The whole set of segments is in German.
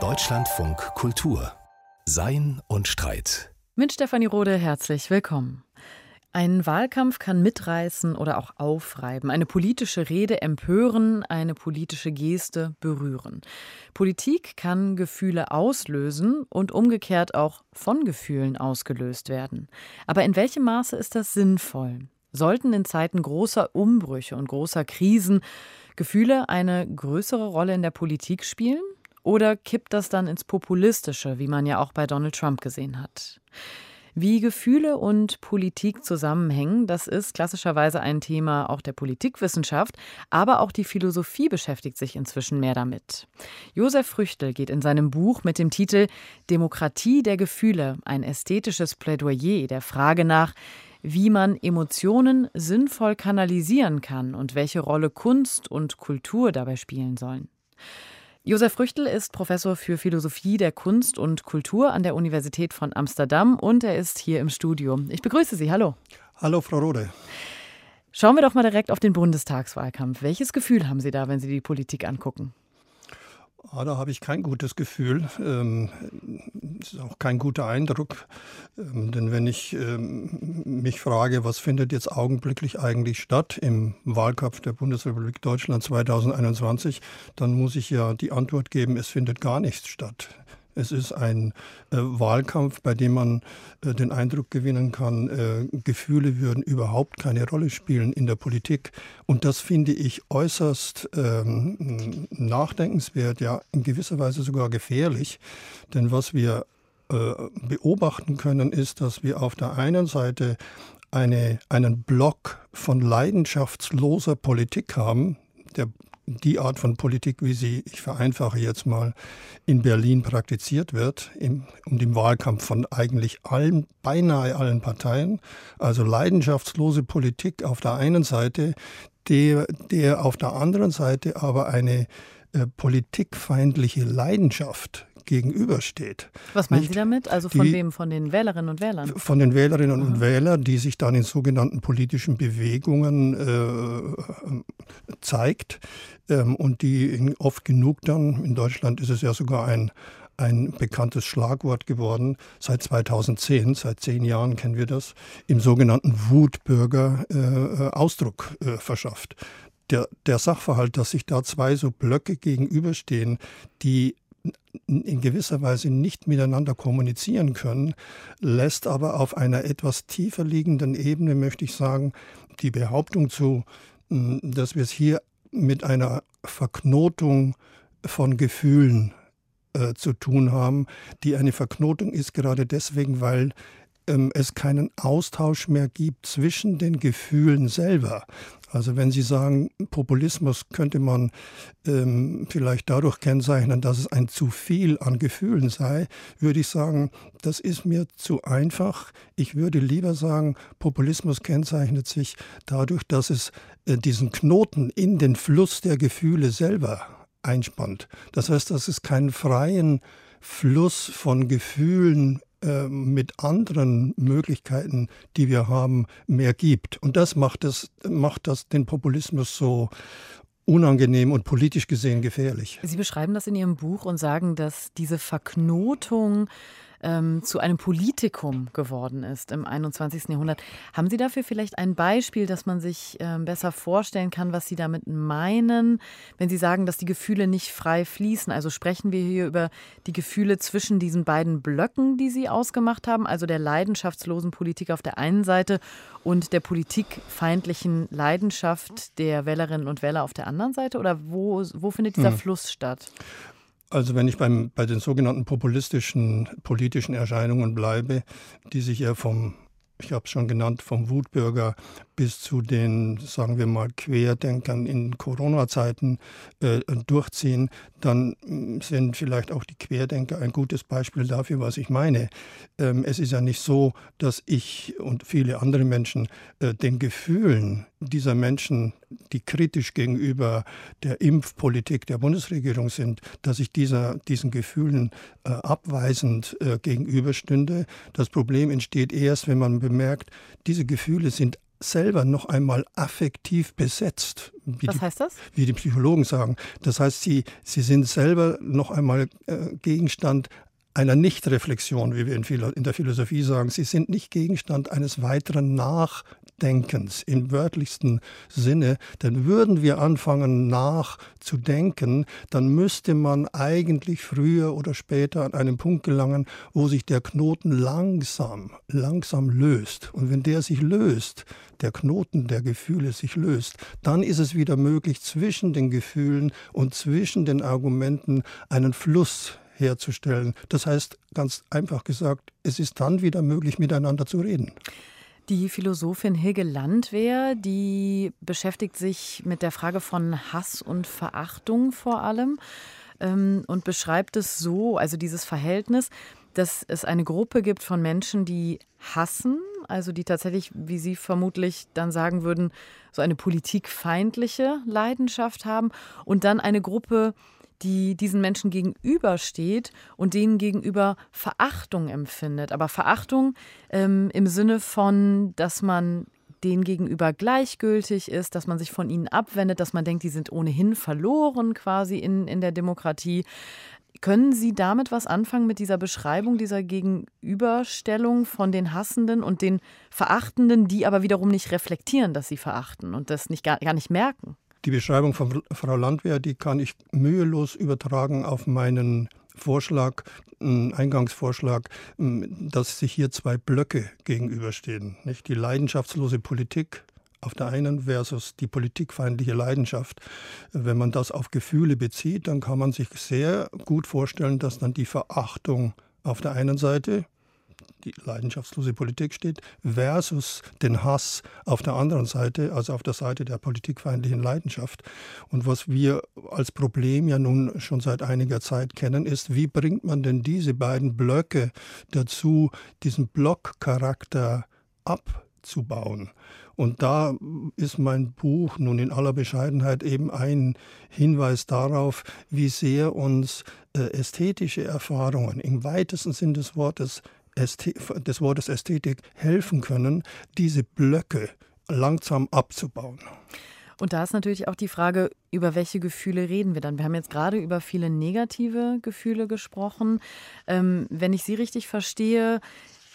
Deutschlandfunk Kultur Sein und Streit. Mit Stefanie Rode herzlich willkommen. Ein Wahlkampf kann mitreißen oder auch aufreiben, eine politische Rede empören, eine politische Geste berühren. Politik kann Gefühle auslösen und umgekehrt auch von Gefühlen ausgelöst werden. Aber in welchem Maße ist das sinnvoll? Sollten in Zeiten großer Umbrüche und großer Krisen Gefühle eine größere Rolle in der Politik spielen? Oder kippt das dann ins Populistische, wie man ja auch bei Donald Trump gesehen hat? Wie Gefühle und Politik zusammenhängen, das ist klassischerweise ein Thema auch der Politikwissenschaft, aber auch die Philosophie beschäftigt sich inzwischen mehr damit. Josef Früchtel geht in seinem Buch mit dem Titel Demokratie der Gefühle, ein ästhetisches Plädoyer der Frage nach, wie man Emotionen sinnvoll kanalisieren kann und welche Rolle Kunst und Kultur dabei spielen sollen. Josef Früchtel ist Professor für Philosophie der Kunst und Kultur an der Universität von Amsterdam und er ist hier im Studio. Ich begrüße Sie. Hallo. Hallo, Frau Rode. Schauen wir doch mal direkt auf den Bundestagswahlkampf. Welches Gefühl haben Sie da, wenn Sie die Politik angucken? Ah, da habe ich kein gutes Gefühl. Ähm, ist auch kein guter Eindruck. Ähm, denn wenn ich ähm, mich frage, was findet jetzt augenblicklich eigentlich statt im Wahlkampf der Bundesrepublik Deutschland 2021, dann muss ich ja die Antwort geben, es findet gar nichts statt. Es ist ein äh, Wahlkampf, bei dem man äh, den Eindruck gewinnen kann, äh, Gefühle würden überhaupt keine Rolle spielen in der Politik. Und das finde ich äußerst ähm, nachdenkenswert, ja in gewisser Weise sogar gefährlich. Denn was wir äh, beobachten können, ist, dass wir auf der einen Seite eine, einen Block von leidenschaftsloser Politik haben. Der die Art von Politik, wie sie, ich vereinfache jetzt mal, in Berlin praktiziert wird, im, um den Wahlkampf von eigentlich allen, beinahe allen Parteien. Also leidenschaftslose Politik auf der einen Seite, der, der auf der anderen Seite aber eine äh, politikfeindliche Leidenschaft gegenübersteht. Was meinen Nicht? Sie damit? Also von die, wem? Von den Wählerinnen und Wählern? Von den Wählerinnen Aha. und Wählern, die sich dann in sogenannten politischen Bewegungen äh, zeigt ähm, und die oft genug dann, in Deutschland ist es ja sogar ein ein bekanntes Schlagwort geworden seit 2010, seit zehn Jahren kennen wir das, im sogenannten Wutbürger äh, Ausdruck äh, verschafft. Der, der Sachverhalt, dass sich da zwei so Blöcke gegenüberstehen, die in gewisser Weise nicht miteinander kommunizieren können, lässt aber auf einer etwas tiefer liegenden Ebene, möchte ich sagen, die Behauptung zu, dass wir es hier mit einer Verknotung von Gefühlen äh, zu tun haben, die eine Verknotung ist gerade deswegen, weil es keinen Austausch mehr gibt zwischen den Gefühlen selber. Also wenn Sie sagen, Populismus könnte man ähm, vielleicht dadurch kennzeichnen, dass es ein zu viel an Gefühlen sei, würde ich sagen, das ist mir zu einfach. Ich würde lieber sagen, Populismus kennzeichnet sich dadurch, dass es äh, diesen Knoten in den Fluss der Gefühle selber einspannt. Das heißt, dass es keinen freien Fluss von Gefühlen mit anderen Möglichkeiten, die wir haben, mehr gibt. Und das macht, es, macht das den Populismus so unangenehm und politisch gesehen gefährlich. Sie beschreiben das in Ihrem Buch und sagen, dass diese Verknotung ähm, zu einem Politikum geworden ist im 21. Jahrhundert. Haben Sie dafür vielleicht ein Beispiel, dass man sich ähm, besser vorstellen kann, was Sie damit meinen, wenn Sie sagen, dass die Gefühle nicht frei fließen? Also sprechen wir hier über die Gefühle zwischen diesen beiden Blöcken, die Sie ausgemacht haben, also der leidenschaftslosen Politik auf der einen Seite und der politikfeindlichen Leidenschaft der Wählerinnen und Wähler auf der anderen Seite? Oder wo, wo findet dieser hm. Fluss statt? Also wenn ich beim, bei den sogenannten populistischen politischen Erscheinungen bleibe, die sich ja vom, ich habe es schon genannt, vom Wutbürger bis zu den, sagen wir mal, Querdenkern in Corona-Zeiten äh, durchziehen, dann mm, sind vielleicht auch die Querdenker ein gutes Beispiel dafür, was ich meine. Ähm, es ist ja nicht so, dass ich und viele andere Menschen äh, den Gefühlen dieser Menschen, die kritisch gegenüber der Impfpolitik der Bundesregierung sind, dass ich dieser, diesen Gefühlen äh, abweisend äh, gegenüberstünde. Das Problem entsteht erst, wenn man bemerkt, diese Gefühle sind selber noch einmal affektiv besetzt. Was die, heißt das? Wie die Psychologen sagen. Das heißt, sie, sie sind selber noch einmal äh, Gegenstand einer Nichtreflexion, wie wir in, der Philosophie sagen. Sie sind nicht Gegenstand eines weiteren Nachdenkens im wörtlichsten Sinne. Denn würden wir anfangen nachzudenken, dann müsste man eigentlich früher oder später an einen Punkt gelangen, wo sich der Knoten langsam, langsam löst. Und wenn der sich löst, der Knoten der Gefühle sich löst, dann ist es wieder möglich, zwischen den Gefühlen und zwischen den Argumenten einen Fluss herzustellen. Das heißt, ganz einfach gesagt, es ist dann wieder möglich, miteinander zu reden. Die Philosophin Hilge Landwehr, die beschäftigt sich mit der Frage von Hass und Verachtung vor allem ähm, und beschreibt es so, also dieses Verhältnis, dass es eine Gruppe gibt von Menschen, die hassen, also die tatsächlich, wie Sie vermutlich dann sagen würden, so eine politikfeindliche Leidenschaft haben und dann eine Gruppe, die diesen Menschen gegenübersteht und denen gegenüber Verachtung empfindet. Aber Verachtung ähm, im Sinne von, dass man denen gegenüber gleichgültig ist, dass man sich von ihnen abwendet, dass man denkt, die sind ohnehin verloren quasi in, in der Demokratie. Können Sie damit was anfangen mit dieser Beschreibung, dieser Gegenüberstellung von den Hassenden und den Verachtenden, die aber wiederum nicht reflektieren, dass sie verachten und das nicht, gar, gar nicht merken? Die Beschreibung von Frau Landwehr, die kann ich mühelos übertragen auf meinen Vorschlag, Eingangsvorschlag, dass sich hier zwei Blöcke gegenüberstehen. Nicht? Die leidenschaftslose Politik auf der einen versus die politikfeindliche Leidenschaft. Wenn man das auf Gefühle bezieht, dann kann man sich sehr gut vorstellen, dass dann die Verachtung auf der einen Seite die leidenschaftslose Politik steht, versus den Hass auf der anderen Seite, also auf der Seite der politikfeindlichen Leidenschaft. Und was wir als Problem ja nun schon seit einiger Zeit kennen, ist, wie bringt man denn diese beiden Blöcke dazu, diesen Blockcharakter abzubauen? Und da ist mein Buch nun in aller Bescheidenheit eben ein Hinweis darauf, wie sehr uns äh, ästhetische Erfahrungen im weitesten Sinn des Wortes des Wortes Ästhetik helfen können, diese Blöcke langsam abzubauen. Und da ist natürlich auch die Frage, über welche Gefühle reden wir dann? Wir haben jetzt gerade über viele negative Gefühle gesprochen. Ähm, wenn ich Sie richtig verstehe,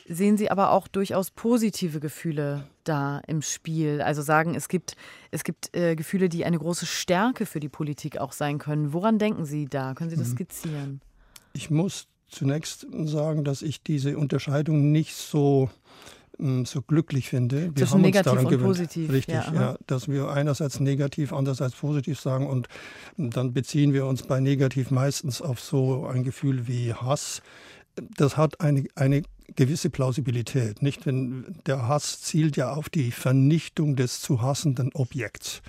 sehen Sie aber auch durchaus positive Gefühle da im Spiel. Also sagen, es gibt, es gibt äh, Gefühle, die eine große Stärke für die Politik auch sein können. Woran denken Sie da? Können Sie das mhm. skizzieren? Ich muss zunächst sagen, dass ich diese Unterscheidung nicht so mm, so glücklich finde. Wir Zwischen negativ und gewöhnt, positiv. Richtig, ja, ja, dass wir einerseits negativ, andererseits positiv sagen und dann beziehen wir uns bei negativ meistens auf so ein Gefühl wie Hass. Das hat eine, eine gewisse Plausibilität, nicht? Wenn der Hass zielt ja auf die Vernichtung des zu hassenden Objekts.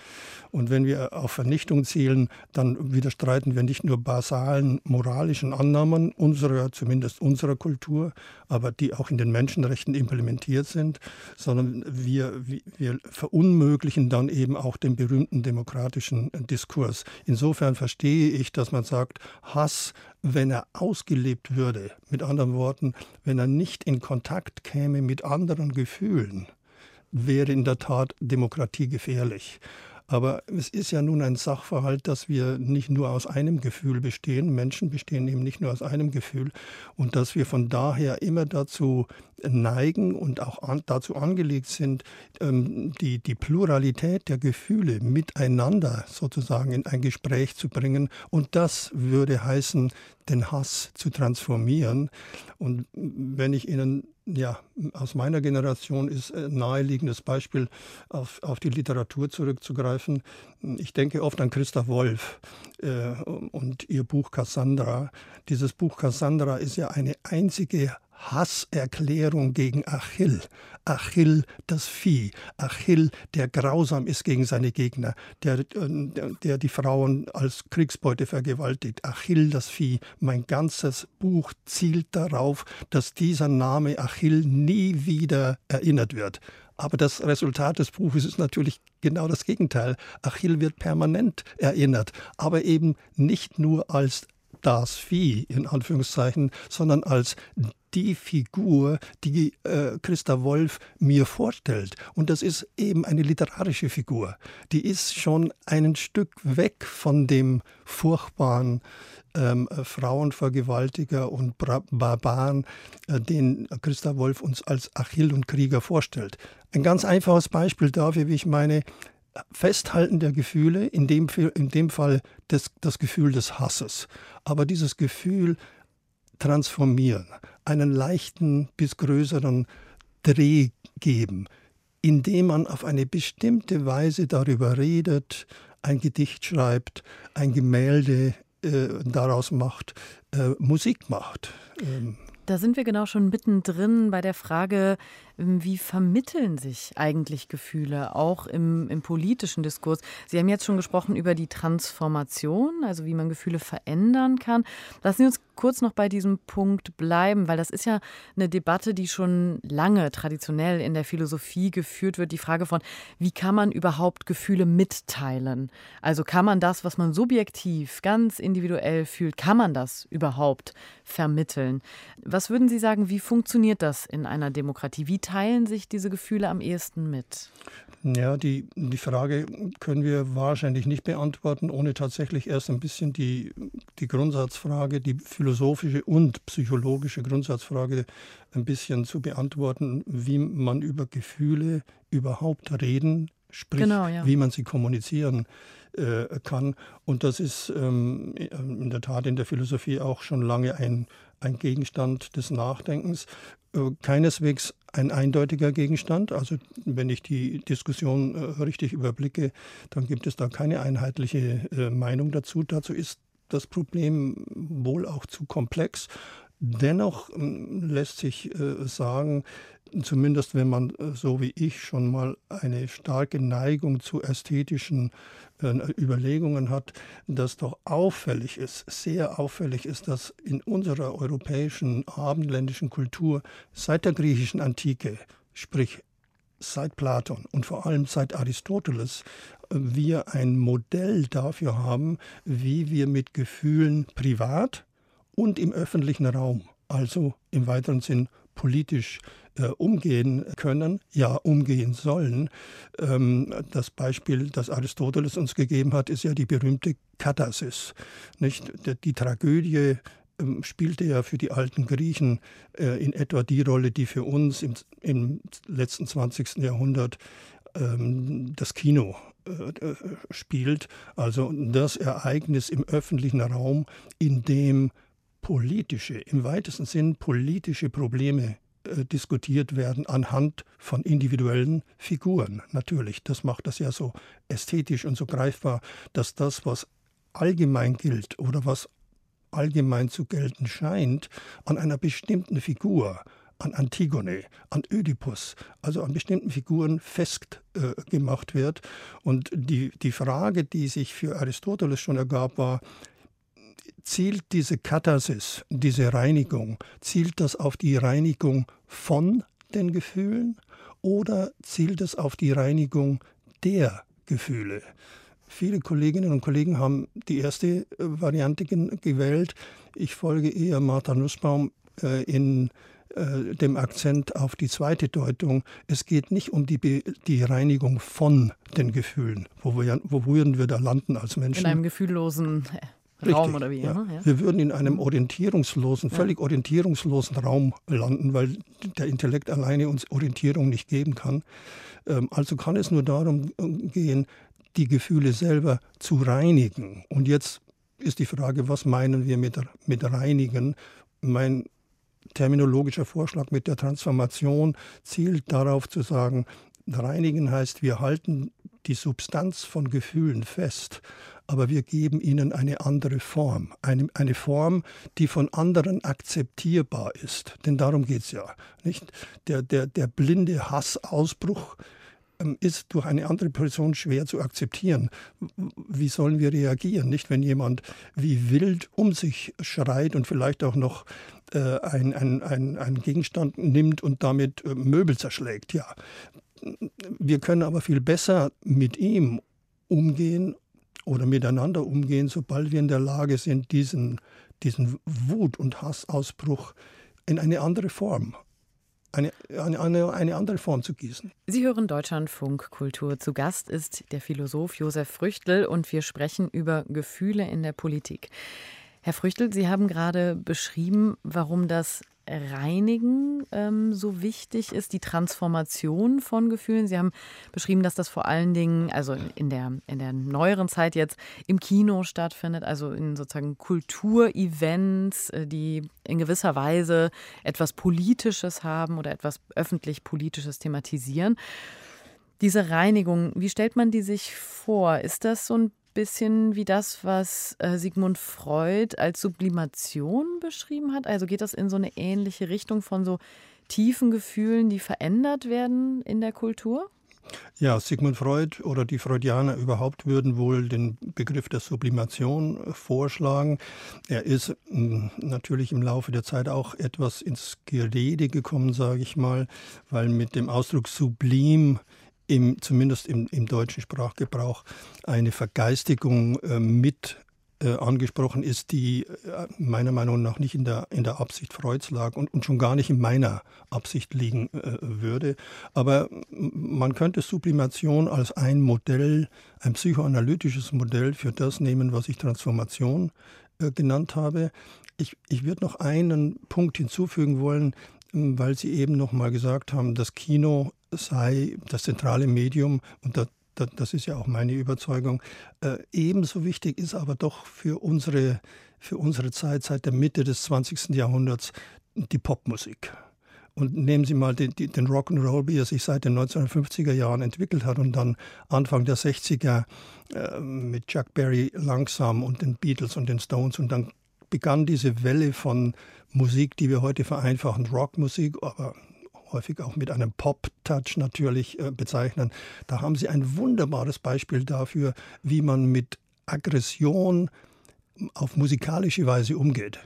Und wenn wir auf Vernichtung zielen, dann widerstreiten wir nicht nur basalen moralischen Annahmen unserer, zumindest unserer Kultur, aber die auch in den Menschenrechten implementiert sind, sondern wir, wir verunmöglichen dann eben auch den berühmten demokratischen Diskurs. Insofern verstehe ich, dass man sagt, Hass, wenn er ausgelebt würde, mit anderen Worten, wenn er nicht in Kontakt käme mit anderen Gefühlen, wäre in der Tat Demokratie gefährlich. Aber es ist ja nun ein Sachverhalt, dass wir nicht nur aus einem Gefühl bestehen. Menschen bestehen eben nicht nur aus einem Gefühl. Und dass wir von daher immer dazu neigen und auch an, dazu angelegt sind, ähm, die, die Pluralität der Gefühle miteinander sozusagen in ein Gespräch zu bringen. Und das würde heißen, den Hass zu transformieren. Und wenn ich Ihnen ja, aus meiner Generation ist ein naheliegendes Beispiel, auf, auf die Literatur zurückzugreifen. Ich denke oft an Christa Wolf äh, und ihr Buch Cassandra. Dieses Buch Cassandra ist ja eine einzige Hasserklärung gegen Achill. Achill, das Vieh. Achill, der grausam ist gegen seine Gegner, der, der, der, die Frauen als Kriegsbeute vergewaltigt. Achill, das Vieh. Mein ganzes Buch zielt darauf, dass dieser Name Achill nie wieder erinnert wird. Aber das Resultat des Buches ist natürlich genau das Gegenteil. Achill wird permanent erinnert, aber eben nicht nur als das Vieh in Anführungszeichen, sondern als die Figur, die äh, Christa Wolf mir vorstellt. Und das ist eben eine literarische Figur. Die ist schon ein Stück weg von dem furchtbaren ähm, Frauenvergewaltiger und Barbaren, äh, den Christa Wolf uns als Achill und Krieger vorstellt. Ein ganz einfaches Beispiel dafür, wie ich meine, Festhalten der Gefühle, in dem, in dem Fall das, das Gefühl des Hasses, aber dieses Gefühl transformieren, einen leichten bis größeren Dreh geben, indem man auf eine bestimmte Weise darüber redet, ein Gedicht schreibt, ein Gemälde äh, daraus macht, äh, Musik macht. Ähm. Da sind wir genau schon mittendrin bei der Frage, wie vermitteln sich eigentlich Gefühle, auch im, im, politischen Diskurs? Sie haben jetzt schon gesprochen über die Transformation, also wie man Gefühle verändern kann. Lassen Sie uns kurz noch bei diesem Punkt bleiben, weil das ist ja eine Debatte, die schon lange traditionell in der Philosophie geführt wird. Die Frage von, wie kann man überhaupt Gefühle mitteilen? Also kann man das, was man subjektiv, ganz individuell fühlt, kann man das überhaupt vermitteln? Was würden Sie sagen, wie funktioniert das in einer Demokratie? Wie teilen sich diese Gefühle am ehesten mit? Ja, die, die Frage können wir wahrscheinlich nicht beantworten, ohne tatsächlich erst ein bisschen die, die Grundsatzfrage, die philosophische und psychologische Grundsatzfrage ein bisschen zu beantworten, wie man über Gefühle überhaupt reden, sprich, genau, ja. wie man sie kommunizieren äh, kann. Und das ist ähm, in der Tat in der Philosophie auch schon lange ein, ein Gegenstand des Nachdenkens. Äh, keineswegs ein eindeutiger Gegenstand. Also wenn ich die Diskussion äh, richtig überblicke, dann gibt es da keine einheitliche äh, Meinung dazu. Dazu ist das Problem wohl auch zu komplex. Dennoch ähm, lässt sich sagen, zumindest wenn man so wie ich schon mal eine starke Neigung zu ästhetischen äh, Überlegungen hat, dass doch auffällig ist, sehr auffällig ist, dass in unserer europäischen abendländischen Kultur seit der griechischen Antike, sprich seit Platon und vor allem seit Aristoteles, wir ein Modell dafür haben, wie wir mit Gefühlen privat und im öffentlichen Raum, also im weiteren Sinn politisch äh, umgehen können, ja umgehen sollen. Ähm, das Beispiel, das Aristoteles uns gegeben hat, ist ja die berühmte Katharsis. Nicht? Die Tragödie ähm, spielte ja für die alten Griechen äh, in etwa die Rolle, die für uns im, im letzten 20. Jahrhundert ähm, das Kino äh, spielt. Also das Ereignis im öffentlichen Raum, in dem politische, im weitesten Sinn politische Probleme äh, diskutiert werden anhand von individuellen Figuren. Natürlich, das macht das ja so ästhetisch und so greifbar, dass das, was allgemein gilt oder was allgemein zu gelten scheint, an einer bestimmten Figur, an Antigone, an Ödipus, also an bestimmten Figuren festgemacht äh, wird. Und die, die Frage, die sich für Aristoteles schon ergab, war, zielt diese Katharsis, diese Reinigung, zielt das auf die Reinigung von den Gefühlen oder zielt es auf die Reinigung der Gefühle? Viele Kolleginnen und Kollegen haben die erste äh, Variante gewählt. Ich folge eher Martha Nussbaum äh, in äh, dem Akzent auf die zweite Deutung. Es geht nicht um die, die Reinigung von den Gefühlen. Wo, wir, wo würden wir da landen als Menschen? In einem gefühllosen Richtig, Raum oder wie? Ja. Ja. Wir würden in einem orientierungslosen, völlig orientierungslosen Raum landen, weil der Intellekt alleine uns Orientierung nicht geben kann. Ähm, also kann es nur darum äh, gehen, die Gefühle selber zu reinigen. Und jetzt ist die Frage, was meinen wir mit, mit reinigen? Mein terminologischer Vorschlag mit der Transformation zielt darauf zu sagen, reinigen heißt, wir halten die Substanz von Gefühlen fest, aber wir geben ihnen eine andere Form, eine, eine Form, die von anderen akzeptierbar ist. Denn darum geht es ja. Nicht? Der, der, der blinde Hassausbruch ähm, ist durch eine andere Person schwer zu akzeptieren. Wie sollen wir reagieren? Nicht, wenn jemand wie wild um sich schreit und vielleicht auch noch äh, ein, ein, ein, ein Gegenstand nimmt und damit äh, Möbel zerschlägt. Ja, wir können aber viel besser mit ihm umgehen oder miteinander umgehen, sobald wir in der Lage sind, diesen, diesen Wut- und Hassausbruch in eine andere Form eine, eine, eine andere Form zu gießen. Sie hören Deutschlandfunk Kultur. Zu Gast ist der Philosoph Josef Früchtel und wir sprechen über Gefühle in der Politik. Herr Früchtel, Sie haben gerade beschrieben, warum das Reinigen ähm, so wichtig ist, die Transformation von Gefühlen. Sie haben beschrieben, dass das vor allen Dingen, also in der, in der neueren Zeit jetzt im Kino stattfindet, also in sozusagen Kulturevents, äh, die in gewisser Weise etwas Politisches haben oder etwas öffentlich Politisches thematisieren. Diese Reinigung, wie stellt man die sich vor? Ist das so ein bisschen wie das, was äh, Sigmund Freud als Sublimation beschrieben hat? Also geht das in so eine ähnliche Richtung von so tiefen Gefühlen, die verändert werden in der Kultur? Ja, Sigmund Freud oder die Freudianer überhaupt würden wohl den Begriff der Sublimation vorschlagen. Er ist hm, natürlich im Laufe der Zeit auch etwas ins Gerede gekommen, sage ich mal, weil mit dem Ausdruck sublim im, zumindest im, im deutschen Sprachgebrauch eine Vergeistigung äh, mit äh, angesprochen ist, die äh, meiner Meinung nach nicht in der, in der Absicht Freuds lag und, und schon gar nicht in meiner Absicht liegen äh, würde. Aber man könnte Sublimation als ein Modell, ein psychoanalytisches Modell für das nehmen, was ich Transformation äh, genannt habe. Ich, ich würde noch einen Punkt hinzufügen wollen, weil Sie eben noch mal gesagt haben, das Kino sei das zentrale Medium und da, das ist ja auch meine Überzeugung. Äh, ebenso wichtig ist aber doch für unsere, für unsere Zeit seit der Mitte des 20. Jahrhunderts die Popmusik. Und nehmen Sie mal den, den Rock'n'Roll, wie er sich seit den 1950er Jahren entwickelt hat und dann Anfang der 60er äh, mit Chuck Berry langsam und den Beatles und den Stones und dann begann diese Welle von Musik, die wir heute vereinfachen, Rockmusik, aber häufig auch mit einem Pop-Touch natürlich äh, bezeichnen. Da haben Sie ein wunderbares Beispiel dafür, wie man mit Aggression auf musikalische Weise umgeht.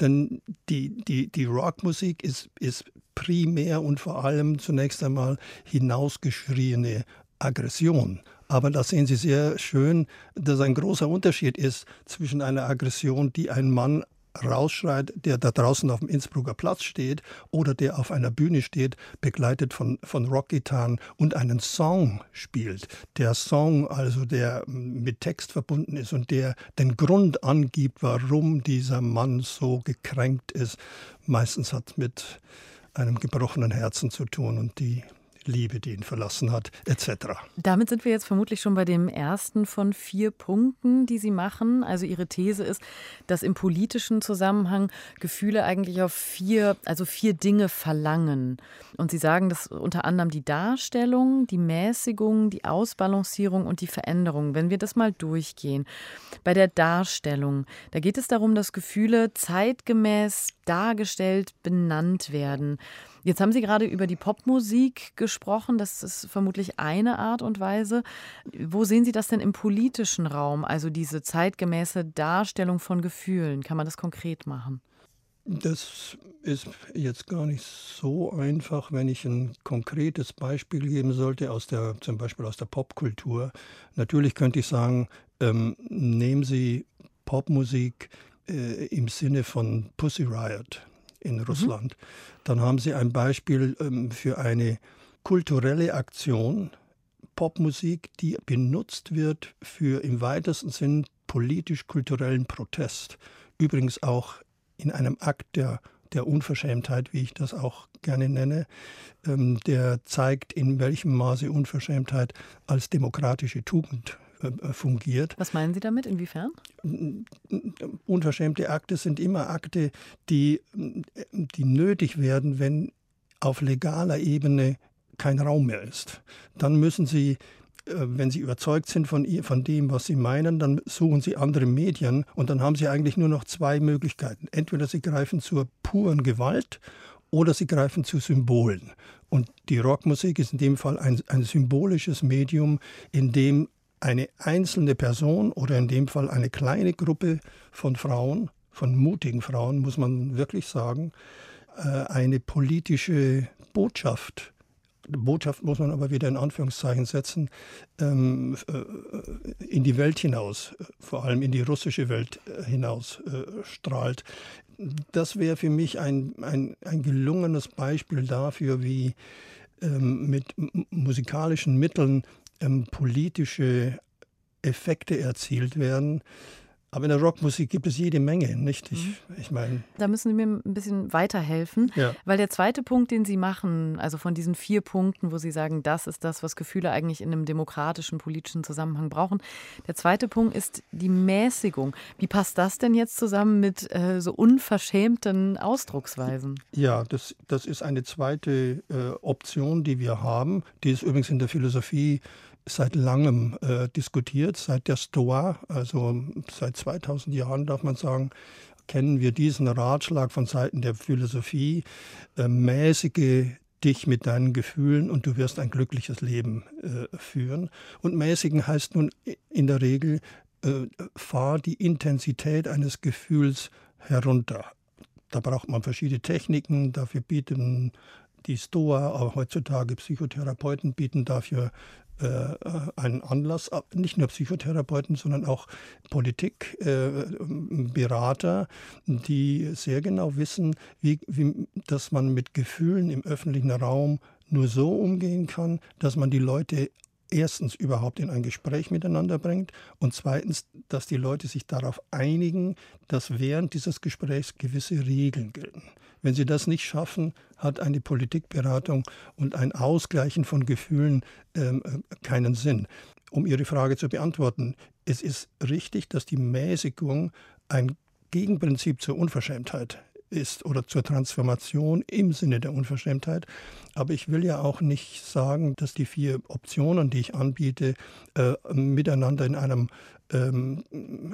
Denn die, die, die Rockmusik ist, ist primär und vor allem zunächst einmal hinausgeschriene Aggression. Aber da sehen Sie sehr schön, dass ein großer Unterschied ist zwischen einer Aggression, die ein Mann rausschreit, der da draußen auf dem Innsbrucker Platz steht oder der auf einer Bühne steht, begleitet von, von Rockgitarren und einen Song spielt. Der Song also, der mit Text verbunden ist und der den Grund angibt, warum dieser Mann so gekränkt ist. Meistens hat mit einem gebrochenen Herzen zu tun und die Liebe, die ihn verlassen hat, etc. Damit sind wir jetzt vermutlich schon bei dem ersten von vier Punkten, die Sie machen. Also Ihre These ist, dass im politischen Zusammenhang Gefühle eigentlich auf vier, also vier Dinge verlangen. Und Sie sagen, dass unter anderem die Darstellung, die Mäßigung, die Ausbalancierung und die Veränderung. Wenn wir das mal durchgehen. Bei der Darstellung, da geht es darum, dass Gefühle zeitgemäß dargestellt, benannt werden. Jetzt haben Sie gerade über die Popmusik gesprochen. Das ist vermutlich eine Art und Weise. Wo sehen Sie das denn im politischen Raum? Also diese zeitgemäße Darstellung von Gefühlen. Kann man das konkret machen? Das ist jetzt gar nicht so einfach, wenn ich ein konkretes Beispiel geben sollte, aus der, zum Beispiel aus der Popkultur. Natürlich könnte ich sagen, ähm, nehmen Sie Popmusik äh, im Sinne von Pussy Riot in mhm. Russland. Dann haben sie ein Beispiel ähm, für eine kulturelle Aktion, Popmusik, die benutzt wird für im weitesten Sinn politisch-kulturellen Protest. Übrigens auch in einem Akt der, der Unverschämtheit, wie ich das auch gerne nenne, ähm, der zeigt, in welchem Maße Unverschämtheit als demokratische Tugend fungiert. Was meinen Sie damit? Inwiefern? Unverschämte Akte sind immer Akte, die, die nötig werden, wenn auf legaler Ebene kein Raum mehr ist. Dann müssen Sie äh, wenn Sie überzeugt sind von, von dem, was Sie meinen, dann suchen Sie andere Medien und dann haben Sie eigentlich nur noch zwei Möglichkeiten. Entweder Sie greifen zur puren Gewalt oder Sie greifen zu Symbolen. Und die Rockmusik ist in dem Fall ein, ein symbolisches Medium, in dem eine einzelne Person oder in dem Fall eine kleine Gruppe von Frauen, von mutigen Frauen, muss man wirklich sagen, äh, eine politische Botschaft Botschaft muss man aber wieder in Anführungszeichen setzen, ähm, äh, in die Welt hinaus, vor allem in die russische Welt äh, hinaus strahlt. Das wäre für mich ein, ein, ein gelungenes Beispiel dafür, wie ähm, mit musikalischen Mitteln ähm, politische Effekte erzielt werden, aber in der Rockmusik gibt es jede Menge, nicht? Ich, mhm. ich meine. Da müssen Sie mir ein bisschen weiterhelfen, ja. weil der zweite Punkt, den Sie machen, also von diesen vier Punkten, wo Sie sagen, das ist das, was Gefühle eigentlich in einem demokratischen politischen Zusammenhang brauchen. Der zweite Punkt ist die Mäßigung. Wie passt das denn jetzt zusammen mit äh, so unverschämten Ausdrucksweisen? Ja, das, das ist eine zweite äh, Option, die wir haben. Die ist übrigens in der Philosophie seit langem äh, diskutiert, seit der Stoa, also seit 2000 Jahren darf man sagen, kennen wir diesen Ratschlag von Seiten der Philosophie, äh, mäßige dich mit deinen Gefühlen und du wirst ein glückliches Leben äh, führen. Und mäßigen heißt nun in der Regel, äh, fahr die Intensität eines Gefühls herunter. Da braucht man verschiedene Techniken, dafür bieten die Stoa, aber heutzutage Psychotherapeuten bieten dafür äh, einen Anlass, nicht nur Psychotherapeuten, sondern auch Politikberater, äh, die sehr genau wissen, wie, wie, dass man mit Gefühlen im öffentlichen Raum nur so umgehen kann, dass man die Leute erstens überhaupt in ein Gespräch miteinander bringt und zweitens, dass die Leute sich darauf einigen, dass während dieses Gesprächs gewisse Regeln gelten. Wenn sie das nicht schaffen, hat eine Politikberatung und ein Ausgleichen von Gefühlen ähm, äh, keinen Sinn. Um Ihre Frage zu beantworten, es ist richtig, dass die Mäßigung ein Gegenprinzip zur Unverschämtheit ist oder zur Transformation im Sinne der Unverschämtheit. Aber ich will ja auch nicht sagen, dass die vier Optionen, die ich anbiete, äh, miteinander in einem ähm,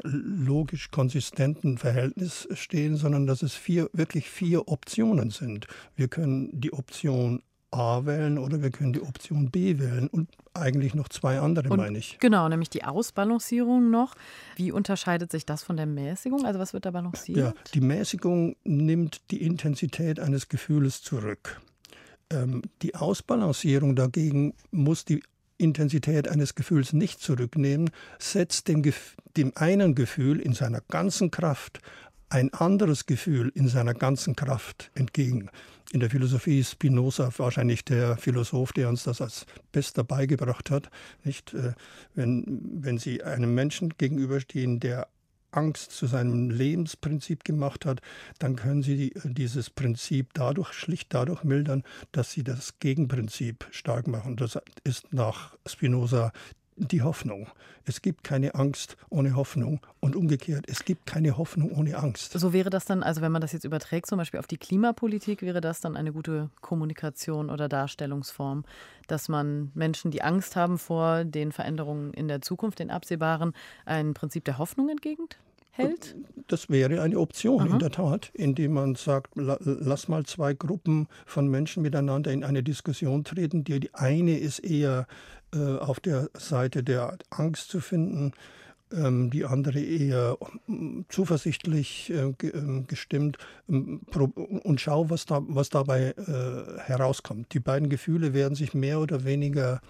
logisch konsistenten Verhältnis stehen, sondern dass es vier, wirklich vier Optionen sind. Wir können die Option A wählen oder wir können die Option B wählen und eigentlich noch zwei andere, und, meine ich. Genau, nämlich die Ausbalancierung noch. Wie unterscheidet sich das von der Mäßigung? Also was wird da balanciert? Ja, die Mäßigung nimmt die Intensität eines Gefühls zurück. Ähm, die Ausbalancierung dagegen muss die Intensität eines Gefühls nicht zurücknehmen, setzt dem, dem einen Gefühl in seiner ganzen Kraft ein anderes Gefühl in seiner ganzen Kraft entgegen. In der Philosophie ist Spinoza wahrscheinlich der Philosoph, der uns das als bester beigebracht hat. Nicht? Äh, wenn, wenn Sie einem Menschen gegenüberstehen, der Angst zu seinem Lebensprinzip gemacht hat, dann können Sie dieses Prinzip dadurch, schlicht dadurch mildern, dass Sie das Gegenprinzip stark machen. Das ist nach Spinoza die Hoffnung. Es gibt keine Angst ohne Hoffnung und umgekehrt, es gibt keine Hoffnung ohne Angst. So wäre das dann, also wenn man das jetzt überträgt, zum Beispiel auf die Klimapolitik, wäre das dann eine gute Kommunikation oder Darstellungsform, dass man Menschen, die Angst haben vor den Veränderungen in der Zukunft, den absehbaren, ein Prinzip der Hoffnung entgegnet? hält? Das wäre eine Option, Aha. in der Tat, indem man sagt, lass mal zwei Gruppen von Menschen miteinander in eine Diskussion treten. Die, die eine ist eher äh, auf der Seite der Angst zu finden, ähm, die andere eher um, zuversichtlich äh, gestimmt ähm, und schau, was, da, was dabei äh, herauskommt. Die beiden Gefühle werden sich mehr oder weniger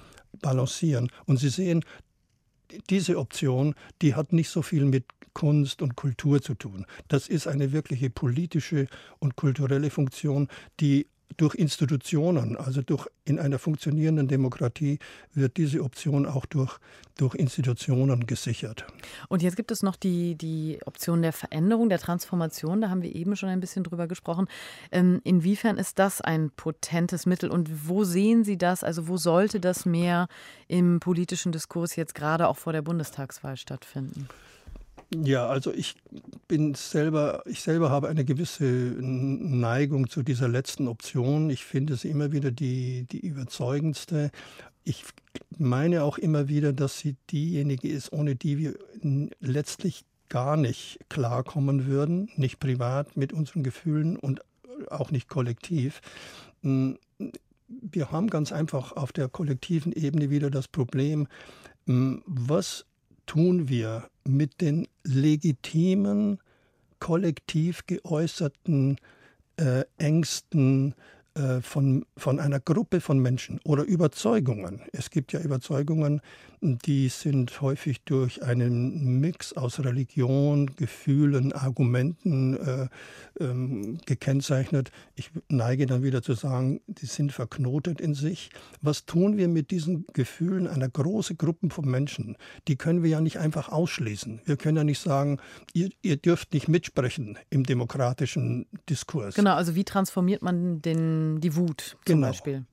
balancieren. Und Sie sehen, diese Option, die hat nicht so viel mit Kunst und Kultur zu tun. Das ist eine wirkliche politische und kulturelle Funktion, die durch Institutionen, also durch in einer funktionierenden Demokratie wird diese Option auch durch, durch Institutionen gesichert. Und jetzt gibt es noch die, die Option der Veränderung, der Transformation. Da haben wir eben schon ein bisschen drüber gesprochen. Ähm, inwiefern ist das ein potentes Mittel und wo sehen Sie das? Also wo sollte das mehr im politischen Diskurs jetzt gerade auch vor der Bundestagswahl stattfinden? Ja, also ich bin selber, ich selber habe eine gewisse Neigung zu dieser letzten Option. Ich finde sie immer wieder die, die überzeugendste. Ich meine auch immer wieder, dass sie diejenige ist, ohne die wir letztlich gar nicht klarkommen würden, nicht privat mit unseren Gefühlen und auch nicht kollektiv. Wir haben ganz einfach auf der kollektiven Ebene wieder das Problem, was tun wir mit den legitimen, kollektiv geäußerten äh, Ängsten, äh, von, von einer Gruppe von Menschen oder Überzeugungen. Es gibt ja Überzeugungen, die sind häufig durch einen Mix aus Religion, Gefühlen, Argumenten äh, ähm, gekennzeichnet. Ich neige dann wieder zu sagen, die sind verknotet in sich. Was tun wir mit diesen Gefühlen einer großen Gruppe von Menschen? Die können wir ja nicht einfach ausschließen. Wir können ja nicht sagen, ihr, ihr dürft nicht mitsprechen im demokratischen Diskurs. Genau, also wie transformiert man den, die Wut zum genau. Beispiel?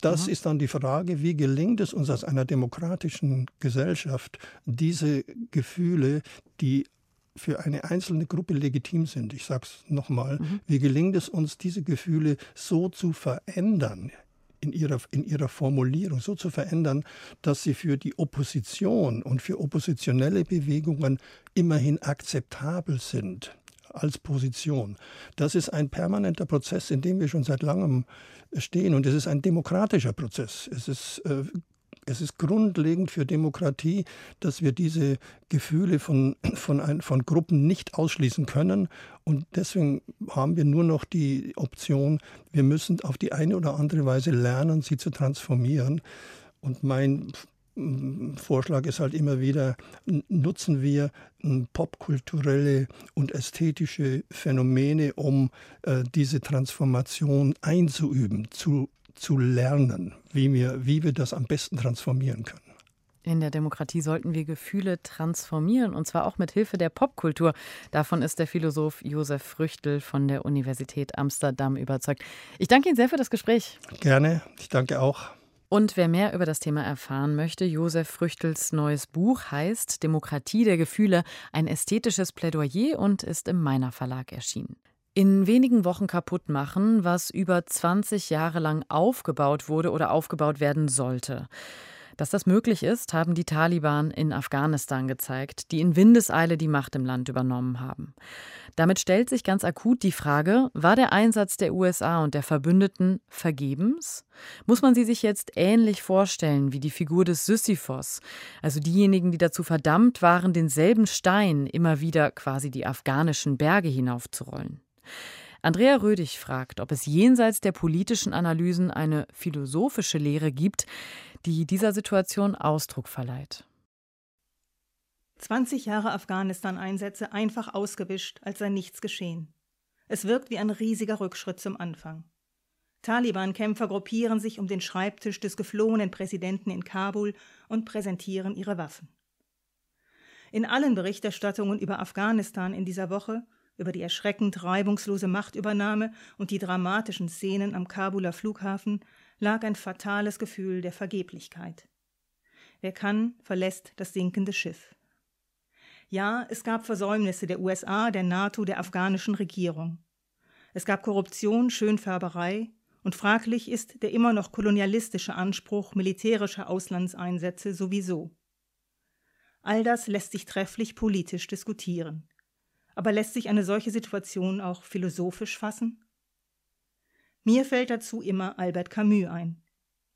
Das mhm. ist dann die Frage, wie gelingt es uns aus einer demokratischen Gesellschaft, diese Gefühle, die für eine einzelne Gruppe legitim sind, ich sage es nochmal, mhm. wie gelingt es uns, diese Gefühle so zu verändern, in ihrer, in ihrer Formulierung so zu verändern, dass sie für die Opposition und für oppositionelle Bewegungen immerhin akzeptabel sind als Position. Das ist ein permanenter Prozess, in dem wir schon seit langem stehen. Und es ist ein demokratischer Prozess. Es ist, äh, es ist grundlegend für Demokratie, dass wir diese Gefühle von, von, ein, von Gruppen nicht ausschließen können. Und deswegen haben wir nur noch die Option, wir müssen auf die eine oder andere Weise lernen, sie zu transformieren. Und mein Vorschlag ist halt immer wieder, nutzen wir popkulturelle und ästhetische Phänomene, um äh, diese Transformation einzuüben, zu, zu lernen, wie wir, wie wir das am besten transformieren können. In der Demokratie sollten wir Gefühle transformieren, und zwar auch mit Hilfe der Popkultur. Davon ist der Philosoph Josef Früchtel von der Universität Amsterdam überzeugt. Ich danke Ihnen sehr für das Gespräch. Gerne, ich danke auch. Und wer mehr über das Thema erfahren möchte, Josef Früchtels neues Buch heißt Demokratie der Gefühle, ein ästhetisches Plädoyer und ist im Meiner Verlag erschienen. In wenigen Wochen kaputt machen, was über 20 Jahre lang aufgebaut wurde oder aufgebaut werden sollte. Dass das möglich ist, haben die Taliban in Afghanistan gezeigt, die in Windeseile die Macht im Land übernommen haben. Damit stellt sich ganz akut die Frage, war der Einsatz der USA und der Verbündeten vergebens? Muss man sie sich jetzt ähnlich vorstellen wie die Figur des Sisyphos, also diejenigen, die dazu verdammt waren, denselben Stein immer wieder quasi die afghanischen Berge hinaufzurollen? Andrea Rödig fragt, ob es jenseits der politischen Analysen eine philosophische Lehre gibt, die dieser Situation Ausdruck verleiht. 20 Jahre Afghanistan-Einsätze einfach ausgewischt, als sei nichts geschehen. Es wirkt wie ein riesiger Rückschritt zum Anfang. Taliban-Kämpfer gruppieren sich um den Schreibtisch des geflohenen Präsidenten in Kabul und präsentieren ihre Waffen. In allen Berichterstattungen über Afghanistan in dieser Woche, über die erschreckend reibungslose Machtübernahme und die dramatischen Szenen am Kabuler Flughafen lag ein fatales Gefühl der Vergeblichkeit. Wer kann, verlässt das sinkende Schiff. Ja, es gab Versäumnisse der USA, der NATO, der afghanischen Regierung. Es gab Korruption, Schönfärberei, und fraglich ist der immer noch kolonialistische Anspruch militärischer Auslandseinsätze sowieso. All das lässt sich trefflich politisch diskutieren. Aber lässt sich eine solche Situation auch philosophisch fassen? Mir fällt dazu immer Albert Camus ein.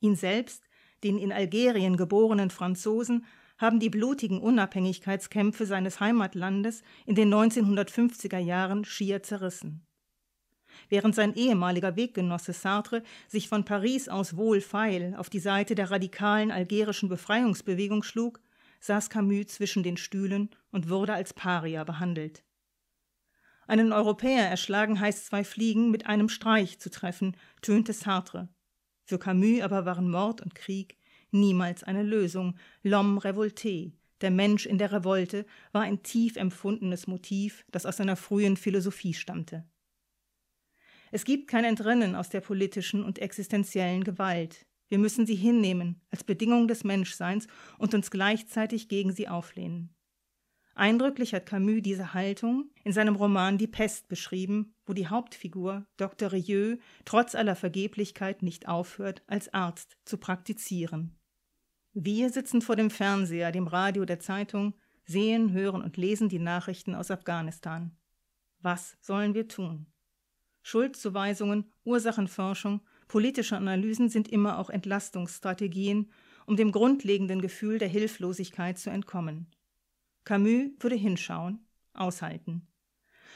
Ihn selbst, den in Algerien geborenen Franzosen, haben die blutigen Unabhängigkeitskämpfe seines Heimatlandes in den 1950er Jahren schier zerrissen. Während sein ehemaliger Weggenosse Sartre sich von Paris aus wohlfeil auf die Seite der radikalen algerischen Befreiungsbewegung schlug, saß Camus zwischen den Stühlen und wurde als Paria behandelt. Einen Europäer erschlagen heißt zwei Fliegen mit einem Streich zu treffen, tönte Sartre. Für Camus aber waren Mord und Krieg niemals eine Lösung. L'homme révolté, der Mensch in der Revolte, war ein tief empfundenes Motiv, das aus seiner frühen Philosophie stammte. Es gibt kein Entrinnen aus der politischen und existenziellen Gewalt. Wir müssen sie hinnehmen als Bedingung des Menschseins und uns gleichzeitig gegen sie auflehnen. Eindrücklich hat Camus diese Haltung in seinem Roman Die Pest beschrieben, wo die Hauptfigur, Dr. Rieu, trotz aller Vergeblichkeit nicht aufhört, als Arzt zu praktizieren. Wir sitzen vor dem Fernseher, dem Radio, der Zeitung, sehen, hören und lesen die Nachrichten aus Afghanistan. Was sollen wir tun? Schuldzuweisungen, Ursachenforschung, politische Analysen sind immer auch Entlastungsstrategien, um dem grundlegenden Gefühl der Hilflosigkeit zu entkommen. Camus würde hinschauen, aushalten.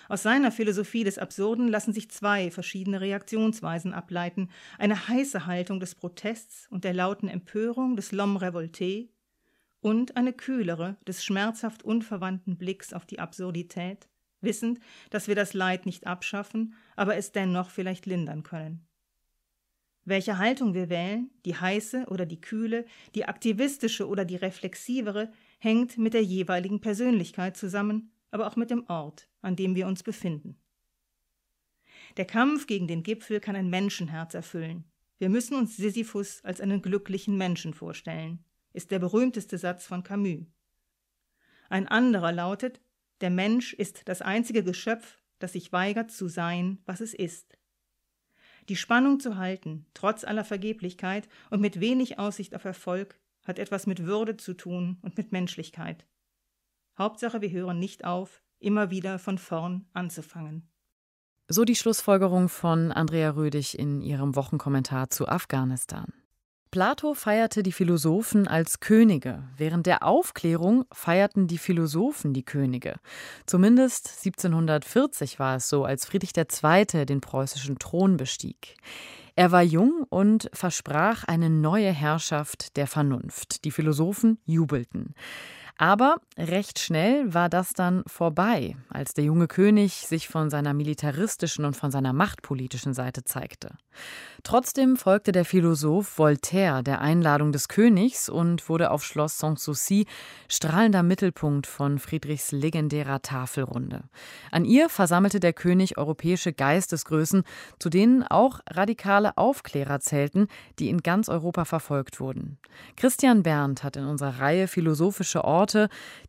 Aus seiner Philosophie des Absurden lassen sich zwei verschiedene Reaktionsweisen ableiten: eine heiße Haltung des Protests und der lauten Empörung des L'homme révolté und eine kühlere des schmerzhaft unverwandten Blicks auf die Absurdität, wissend, dass wir das Leid nicht abschaffen, aber es dennoch vielleicht lindern können. Welche Haltung wir wählen, die heiße oder die kühle, die aktivistische oder die reflexivere, hängt mit der jeweiligen Persönlichkeit zusammen, aber auch mit dem Ort, an dem wir uns befinden. Der Kampf gegen den Gipfel kann ein Menschenherz erfüllen. Wir müssen uns Sisyphus als einen glücklichen Menschen vorstellen, ist der berühmteste Satz von Camus. Ein anderer lautet, der Mensch ist das einzige Geschöpf, das sich weigert zu sein, was es ist. Die Spannung zu halten, trotz aller Vergeblichkeit und mit wenig Aussicht auf Erfolg, hat etwas mit Würde zu tun und mit Menschlichkeit. Hauptsache, wir hören nicht auf, immer wieder von vorn anzufangen. So die Schlussfolgerung von Andrea Rödig in ihrem Wochenkommentar zu Afghanistan. Plato feierte die Philosophen als Könige. Während der Aufklärung feierten die Philosophen die Könige. Zumindest 1740 war es so, als Friedrich II. den preußischen Thron bestieg. Er war jung und versprach eine neue Herrschaft der Vernunft. Die Philosophen jubelten. Aber recht schnell war das dann vorbei, als der junge König sich von seiner militaristischen und von seiner machtpolitischen Seite zeigte. Trotzdem folgte der Philosoph Voltaire der Einladung des Königs und wurde auf Schloss Sanssouci strahlender Mittelpunkt von Friedrichs legendärer Tafelrunde. An ihr versammelte der König europäische Geistesgrößen, zu denen auch radikale Aufklärer zählten, die in ganz Europa verfolgt wurden. Christian Berndt hat in unserer Reihe Philosophische Orte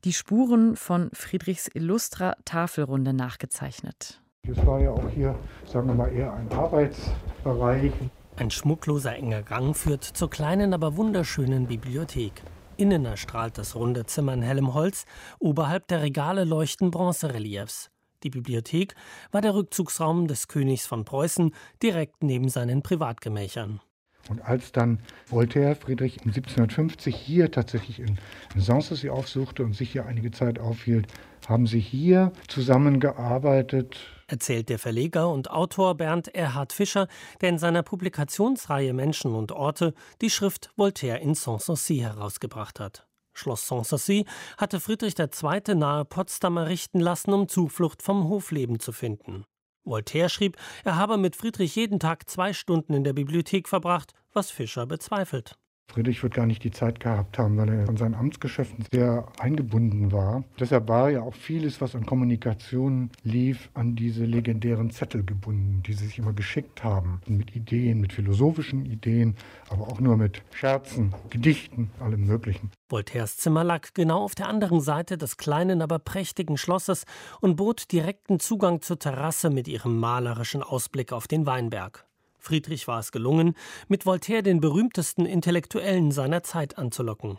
die Spuren von Friedrichs illustrer Tafelrunde nachgezeichnet. Das war ja auch hier, sagen wir mal, eher ein Arbeitsbereich. Ein schmuckloser enger Gang führt zur kleinen, aber wunderschönen Bibliothek. Innen erstrahlt das runde Zimmer in hellem Holz, oberhalb der Regale leuchten Bronzereliefs. Die Bibliothek war der Rückzugsraum des Königs von Preußen direkt neben seinen Privatgemächern. Und als dann Voltaire Friedrich 1750 hier tatsächlich in Sanssouci aufsuchte und sich hier einige Zeit aufhielt, haben sie hier zusammengearbeitet. Erzählt der Verleger und Autor Bernd Erhard Fischer, der in seiner Publikationsreihe Menschen und Orte die Schrift Voltaire in Sanssouci herausgebracht hat. Schloss Sanssouci hatte Friedrich II. nahe Potsdam errichten lassen, um Zuflucht vom Hofleben zu finden. Voltaire schrieb, er habe mit Friedrich jeden Tag zwei Stunden in der Bibliothek verbracht, was Fischer bezweifelt. Friedrich wird gar nicht die Zeit gehabt haben, weil er von seinen Amtsgeschäften sehr eingebunden war. Deshalb war ja auch vieles, was an Kommunikation lief, an diese legendären Zettel gebunden, die sie sich immer geschickt haben. Mit Ideen, mit philosophischen Ideen, aber auch nur mit Scherzen, Gedichten, allem Möglichen. Voltaires Zimmer lag genau auf der anderen Seite des kleinen, aber prächtigen Schlosses und bot direkten Zugang zur Terrasse mit ihrem malerischen Ausblick auf den Weinberg. Friedrich war es gelungen, mit Voltaire den berühmtesten Intellektuellen seiner Zeit anzulocken.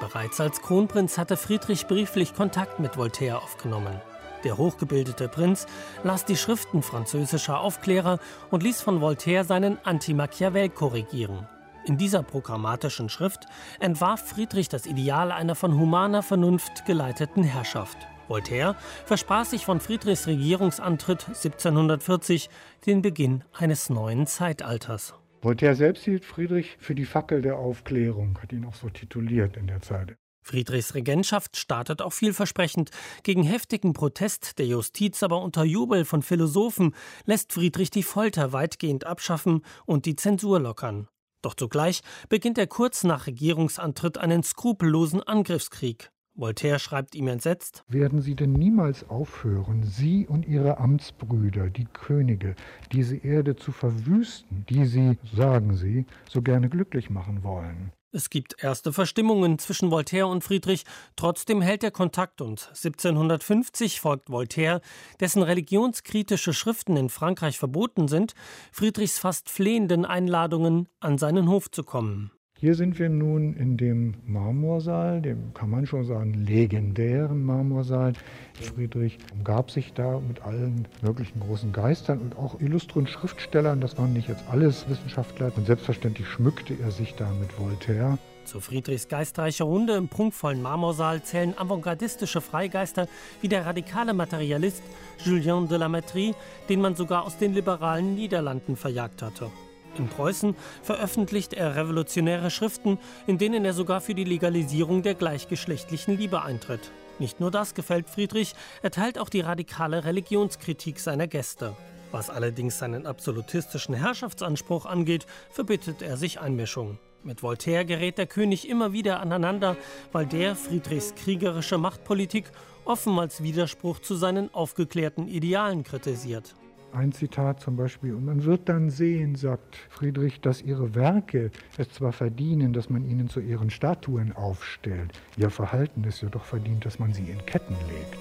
Bereits als Kronprinz hatte Friedrich brieflich Kontakt mit Voltaire aufgenommen. Der hochgebildete Prinz las die Schriften französischer Aufklärer und ließ von Voltaire seinen Anti-Machiavel korrigieren. In dieser programmatischen Schrift entwarf Friedrich das Ideal einer von humaner Vernunft geleiteten Herrschaft. Voltaire versprach sich von Friedrichs Regierungsantritt 1740 den Beginn eines neuen Zeitalters. Voltaire selbst hielt Friedrich für die Fackel der Aufklärung, hat ihn auch so tituliert in der Zeit. Friedrichs Regentschaft startet auch vielversprechend. Gegen heftigen Protest der Justiz, aber unter Jubel von Philosophen, lässt Friedrich die Folter weitgehend abschaffen und die Zensur lockern. Doch zugleich beginnt er kurz nach Regierungsantritt einen skrupellosen Angriffskrieg. Voltaire schreibt ihm entsetzt: Werden Sie denn niemals aufhören, Sie und Ihre Amtsbrüder, die Könige, diese Erde zu verwüsten, die Sie, sagen Sie, so gerne glücklich machen wollen? Es gibt erste Verstimmungen zwischen Voltaire und Friedrich, trotzdem hält er Kontakt und 1750 folgt Voltaire, dessen religionskritische Schriften in Frankreich verboten sind, Friedrichs fast flehenden Einladungen, an seinen Hof zu kommen. Hier sind wir nun in dem Marmorsaal, dem kann man schon sagen legendären Marmorsaal. Friedrich umgab sich da mit allen möglichen großen Geistern und auch illustren Schriftstellern. Das waren nicht jetzt alles Wissenschaftler. Und selbstverständlich schmückte er sich da mit Voltaire. Zu Friedrichs geistreicher Runde im prunkvollen Marmorsaal zählen avantgardistische Freigeister wie der radikale Materialist Julien de la Métrie, den man sogar aus den liberalen Niederlanden verjagt hatte. In Preußen veröffentlicht er revolutionäre Schriften, in denen er sogar für die Legalisierung der gleichgeschlechtlichen Liebe eintritt. Nicht nur das gefällt Friedrich, er teilt auch die radikale Religionskritik seiner Gäste. Was allerdings seinen absolutistischen Herrschaftsanspruch angeht, verbittet er sich Einmischung. Mit Voltaire gerät der König immer wieder aneinander, weil der Friedrichs kriegerische Machtpolitik offen als Widerspruch zu seinen aufgeklärten Idealen kritisiert. Ein Zitat zum Beispiel. Und man wird dann sehen, sagt Friedrich, dass ihre Werke es zwar verdienen, dass man ihnen zu ihren Statuen aufstellt, ihr Verhalten ist ja doch verdient, dass man sie in Ketten legt.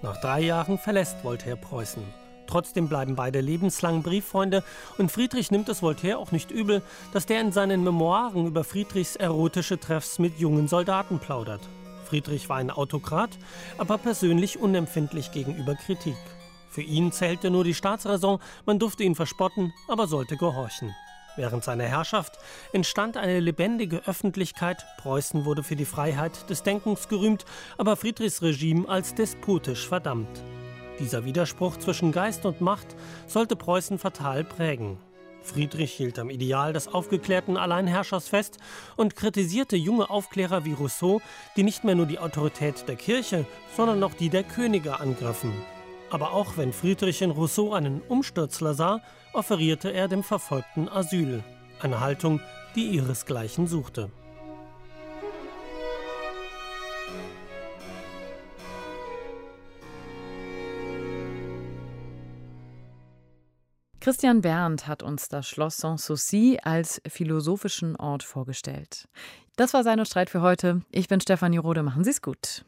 Nach drei Jahren verlässt Voltaire Preußen. Trotzdem bleiben beide lebenslang Brieffreunde und Friedrich nimmt es Voltaire auch nicht übel, dass der in seinen Memoiren über Friedrichs erotische Treffs mit jungen Soldaten plaudert. Friedrich war ein Autokrat, aber persönlich unempfindlich gegenüber Kritik. Für ihn zählte nur die Staatsräson, man durfte ihn verspotten, aber sollte gehorchen. Während seiner Herrschaft entstand eine lebendige Öffentlichkeit, Preußen wurde für die Freiheit des Denkens gerühmt, aber Friedrichs Regime als despotisch verdammt. Dieser Widerspruch zwischen Geist und Macht sollte Preußen fatal prägen. Friedrich hielt am Ideal des aufgeklärten Alleinherrschers fest und kritisierte junge Aufklärer wie Rousseau, die nicht mehr nur die Autorität der Kirche, sondern auch die der Könige angriffen. Aber auch wenn Friedrich in Rousseau einen Umstürzler sah, offerierte er dem Verfolgten Asyl, eine Haltung, die ihresgleichen suchte. Christian Berndt hat uns das Schloss Sanssouci als philosophischen Ort vorgestellt. Das war sein Streit für heute. Ich bin Stefanie Rode. Machen Sie es gut.